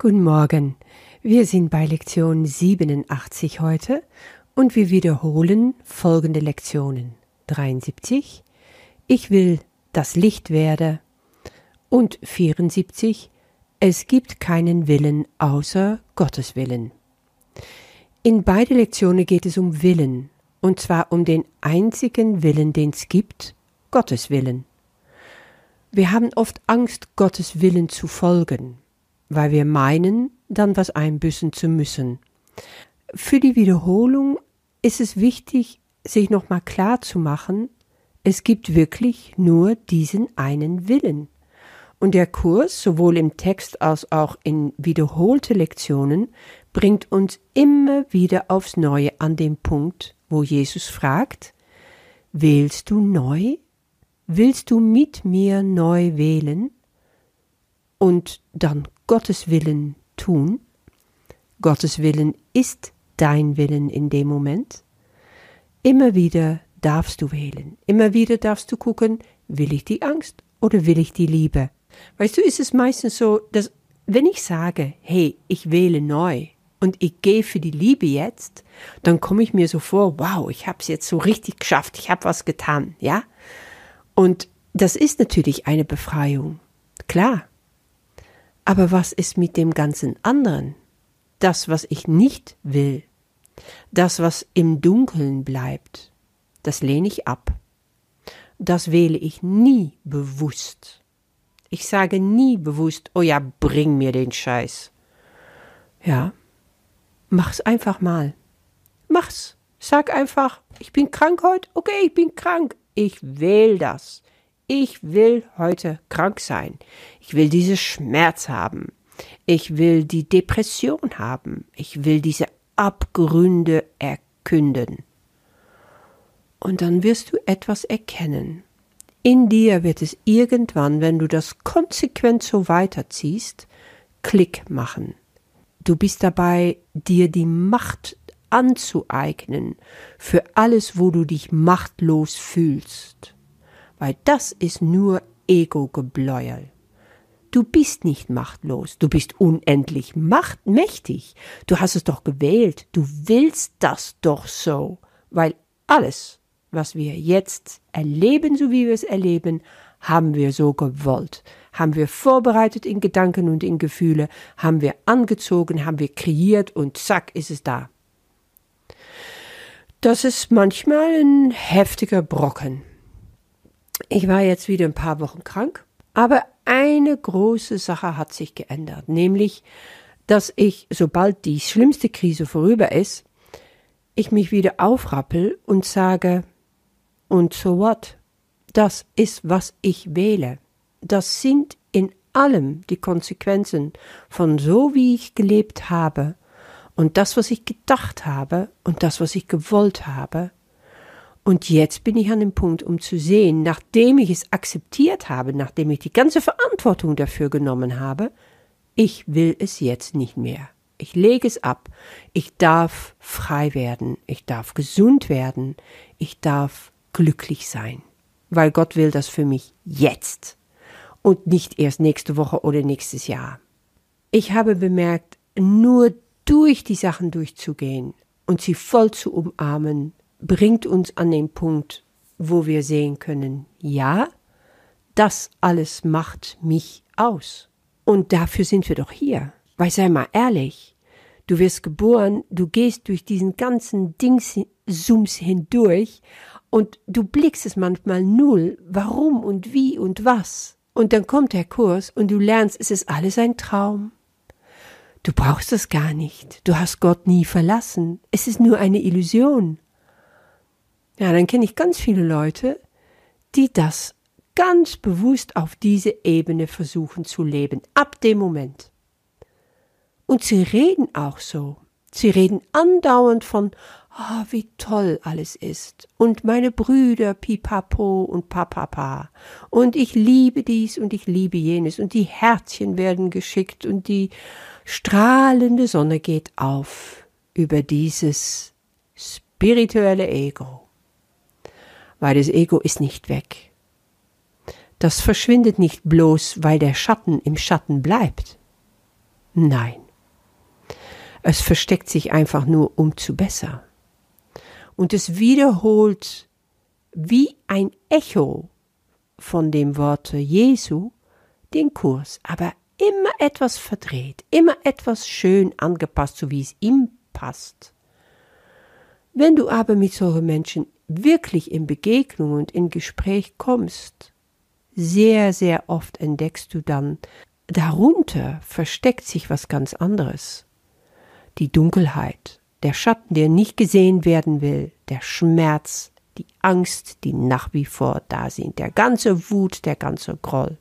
Guten Morgen. Wir sind bei Lektion 87 heute und wir wiederholen folgende Lektionen. 73. Ich will das Licht werde. Und 74. Es gibt keinen Willen außer Gottes Willen. In beide Lektionen geht es um Willen, und zwar um den einzigen Willen, den es gibt, Gottes Willen. Wir haben oft Angst, Gottes Willen zu folgen weil wir meinen, dann was einbüßen zu müssen. Für die Wiederholung ist es wichtig, sich nochmal klar zu machen, es gibt wirklich nur diesen einen Willen. Und der Kurs, sowohl im Text als auch in wiederholte Lektionen, bringt uns immer wieder aufs Neue an den Punkt, wo Jesus fragt, Wählst du neu? Willst du mit mir neu wählen? Und dann Gottes Willen tun. Gottes Willen ist dein Willen in dem Moment. Immer wieder darfst du wählen. Immer wieder darfst du gucken, will ich die Angst oder will ich die Liebe? Weißt du, ist es meistens so, dass wenn ich sage, hey, ich wähle neu und ich gehe für die Liebe jetzt, dann komme ich mir so vor, wow, ich habe es jetzt so richtig geschafft, ich habe was getan, ja? Und das ist natürlich eine Befreiung. Klar, aber was ist mit dem ganzen anderen? Das, was ich nicht will, das, was im Dunkeln bleibt, das lehne ich ab. Das wähle ich nie bewusst. Ich sage nie bewusst, oh ja, bring mir den Scheiß. Ja, mach's einfach mal. Mach's. Sag einfach, ich bin krank heute. Okay, ich bin krank. Ich wähle das. Ich will heute krank sein. Ich will diese Schmerz haben. Ich will die Depression haben. Ich will diese Abgründe erkünden. Und dann wirst du etwas erkennen. In dir wird es irgendwann, wenn du das konsequent so weiterziehst, Klick machen. Du bist dabei, dir die Macht anzueignen für alles, wo du dich machtlos fühlst weil das ist nur Ego-Gebläuel. Du bist nicht machtlos, du bist unendlich machtmächtig. Du hast es doch gewählt, du willst das doch so, weil alles, was wir jetzt erleben, so wie wir es erleben, haben wir so gewollt, haben wir vorbereitet in Gedanken und in Gefühle, haben wir angezogen, haben wir kreiert und zack ist es da. Das ist manchmal ein heftiger Brocken. Ich war jetzt wieder ein paar Wochen krank, aber eine große Sache hat sich geändert, nämlich, dass ich, sobald die schlimmste Krise vorüber ist, ich mich wieder aufrappel und sage, und so what? Das ist, was ich wähle. Das sind in allem die Konsequenzen von so, wie ich gelebt habe und das, was ich gedacht habe und das, was ich gewollt habe und jetzt bin ich an dem Punkt, um zu sehen, nachdem ich es akzeptiert habe, nachdem ich die ganze Verantwortung dafür genommen habe, ich will es jetzt nicht mehr. Ich lege es ab. Ich darf frei werden. Ich darf gesund werden. Ich darf glücklich sein. Weil Gott will das für mich jetzt. Und nicht erst nächste Woche oder nächstes Jahr. Ich habe bemerkt, nur durch die Sachen durchzugehen und sie voll zu umarmen, bringt uns an den Punkt, wo wir sehen können, ja, das alles macht mich aus. Und dafür sind wir doch hier. Weil sei mal ehrlich, du wirst geboren, du gehst durch diesen ganzen Dingssums hindurch und du blickst es manchmal null, warum und wie und was. Und dann kommt der Kurs und du lernst, es ist alles ein Traum. Du brauchst es gar nicht. Du hast Gott nie verlassen. Es ist nur eine Illusion. Ja, dann kenne ich ganz viele Leute, die das ganz bewusst auf diese Ebene versuchen zu leben, ab dem Moment. Und sie reden auch so. Sie reden andauernd von, ah, oh, wie toll alles ist. Und meine Brüder, pipapo und papapa. Und ich liebe dies und ich liebe jenes. Und die Herzchen werden geschickt und die strahlende Sonne geht auf über dieses spirituelle Ego weil das Ego ist nicht weg. Das verschwindet nicht bloß, weil der Schatten im Schatten bleibt. Nein. Es versteckt sich einfach nur um zu besser. Und es wiederholt wie ein Echo von dem Worte Jesu den Kurs, aber immer etwas verdreht, immer etwas schön angepasst, so wie es ihm passt. Wenn du aber mit solchen Menschen wirklich in Begegnung und in Gespräch kommst, sehr, sehr oft entdeckst du dann, darunter versteckt sich was ganz anderes. Die Dunkelheit, der Schatten, der nicht gesehen werden will, der Schmerz, die Angst, die nach wie vor da sind, der ganze Wut, der ganze Groll.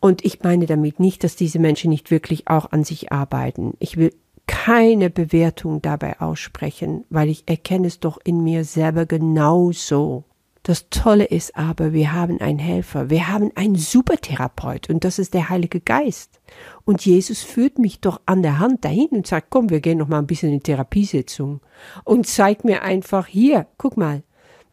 Und ich meine damit nicht, dass diese Menschen nicht wirklich auch an sich arbeiten. Ich will keine Bewertung dabei aussprechen, weil ich erkenne es doch in mir selber genauso. Das Tolle ist aber, wir haben einen Helfer, wir haben einen Supertherapeut und das ist der Heilige Geist. Und Jesus führt mich doch an der Hand dahin und sagt, komm, wir gehen noch mal ein bisschen in Therapiesitzung und zeigt mir einfach hier, guck mal,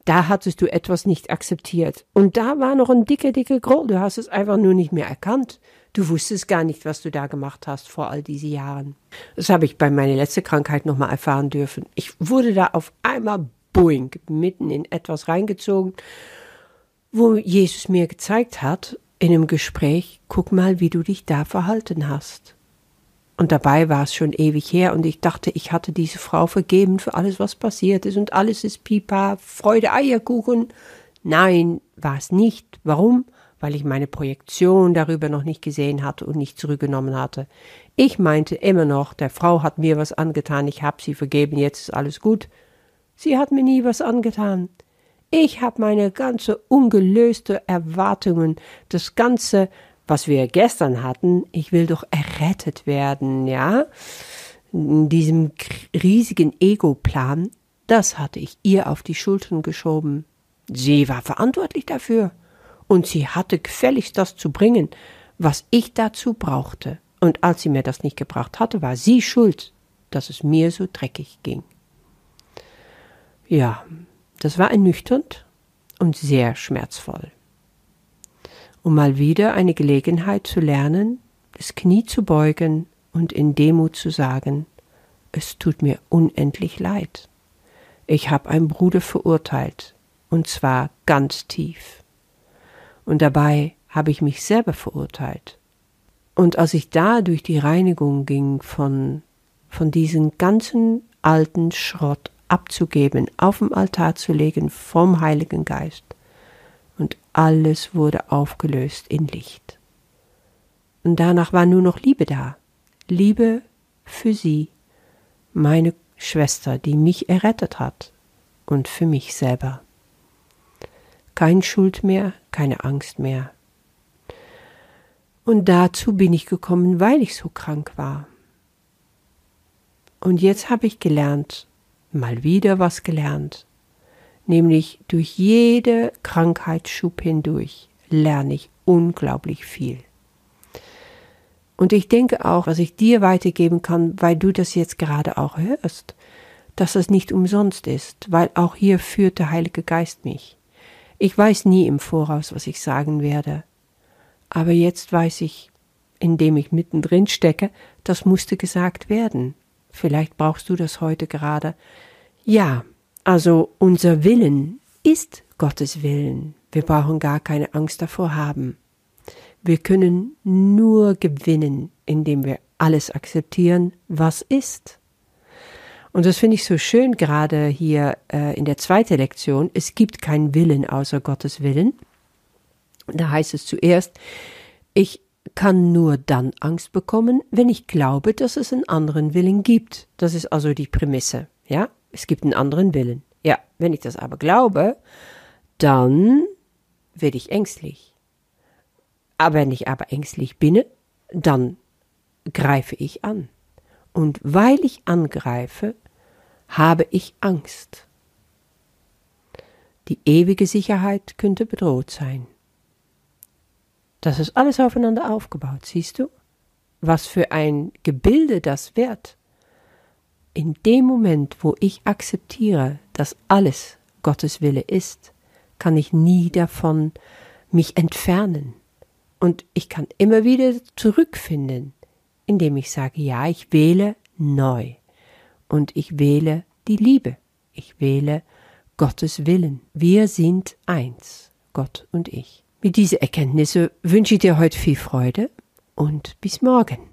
da hattest du etwas nicht akzeptiert. Und da war noch ein dicker, dicker Groll. Du hast es einfach nur nicht mehr erkannt. Du wusstest gar nicht, was du da gemacht hast vor all diesen Jahren. Das habe ich bei meiner letzten Krankheit nochmal erfahren dürfen. Ich wurde da auf einmal boing, mitten in etwas reingezogen, wo Jesus mir gezeigt hat, in einem Gespräch, guck mal, wie du dich da verhalten hast. Und dabei war es schon ewig her und ich dachte, ich hatte diese Frau vergeben für alles, was passiert ist und alles ist Pipa, Freude, Eierkuchen. Nein, war es nicht. Warum? Weil ich meine Projektion darüber noch nicht gesehen hatte und nicht zurückgenommen hatte. Ich meinte immer noch, der Frau hat mir was angetan, ich hab sie vergeben, jetzt ist alles gut. Sie hat mir nie was angetan. Ich hab meine ganze ungelöste Erwartungen, das ganze was wir gestern hatten, ich will doch errettet werden, ja, in diesem riesigen Ego-Plan, das hatte ich ihr auf die Schultern geschoben. Sie war verantwortlich dafür. Und sie hatte gefälligst das zu bringen, was ich dazu brauchte. Und als sie mir das nicht gebracht hatte, war sie schuld, dass es mir so dreckig ging. Ja, das war ernüchternd und sehr schmerzvoll um mal wieder eine Gelegenheit zu lernen, das Knie zu beugen und in Demut zu sagen, es tut mir unendlich leid. Ich habe einen Bruder verurteilt, und zwar ganz tief. Und dabei habe ich mich selber verurteilt. Und als ich da durch die Reinigung ging von, von diesem ganzen alten Schrott abzugeben, auf dem Altar zu legen vom Heiligen Geist, und alles wurde aufgelöst in Licht. Und danach war nur noch Liebe da. Liebe für sie, meine Schwester, die mich errettet hat, und für mich selber. Kein Schuld mehr, keine Angst mehr. Und dazu bin ich gekommen, weil ich so krank war. Und jetzt habe ich gelernt, mal wieder was gelernt, nämlich durch jede Krankheitsschub hindurch lerne ich unglaublich viel. Und ich denke auch, was ich dir weitergeben kann, weil du das jetzt gerade auch hörst, dass es nicht umsonst ist, weil auch hier führt der Heilige Geist mich. Ich weiß nie im Voraus, was ich sagen werde. Aber jetzt weiß ich, indem ich mittendrin stecke, das musste gesagt werden. Vielleicht brauchst du das heute gerade. Ja, also unser Willen ist Gottes Willen. Wir brauchen gar keine Angst davor haben. Wir können nur gewinnen, indem wir alles akzeptieren, was ist. Und das finde ich so schön gerade hier äh, in der zweiten Lektion. Es gibt keinen Willen außer Gottes Willen. Da heißt es zuerst, ich kann nur dann Angst bekommen, wenn ich glaube, dass es einen anderen Willen gibt. Das ist also die Prämisse. Ja, es gibt einen anderen Willen. Ja, wenn ich das aber glaube, dann werde ich ängstlich. Aber wenn ich aber ängstlich bin, dann greife ich an. Und weil ich angreife, habe ich Angst. Die ewige Sicherheit könnte bedroht sein. Das ist alles aufeinander aufgebaut, siehst du? Was für ein Gebilde das wird in dem Moment, wo ich akzeptiere, dass alles Gottes Wille ist, kann ich nie davon mich entfernen. Und ich kann immer wieder zurückfinden indem ich sage, ja, ich wähle neu und ich wähle die Liebe. Ich wähle Gottes Willen. Wir sind eins, Gott und ich. Mit dieser Erkenntnisse wünsche ich dir heute viel Freude und bis morgen.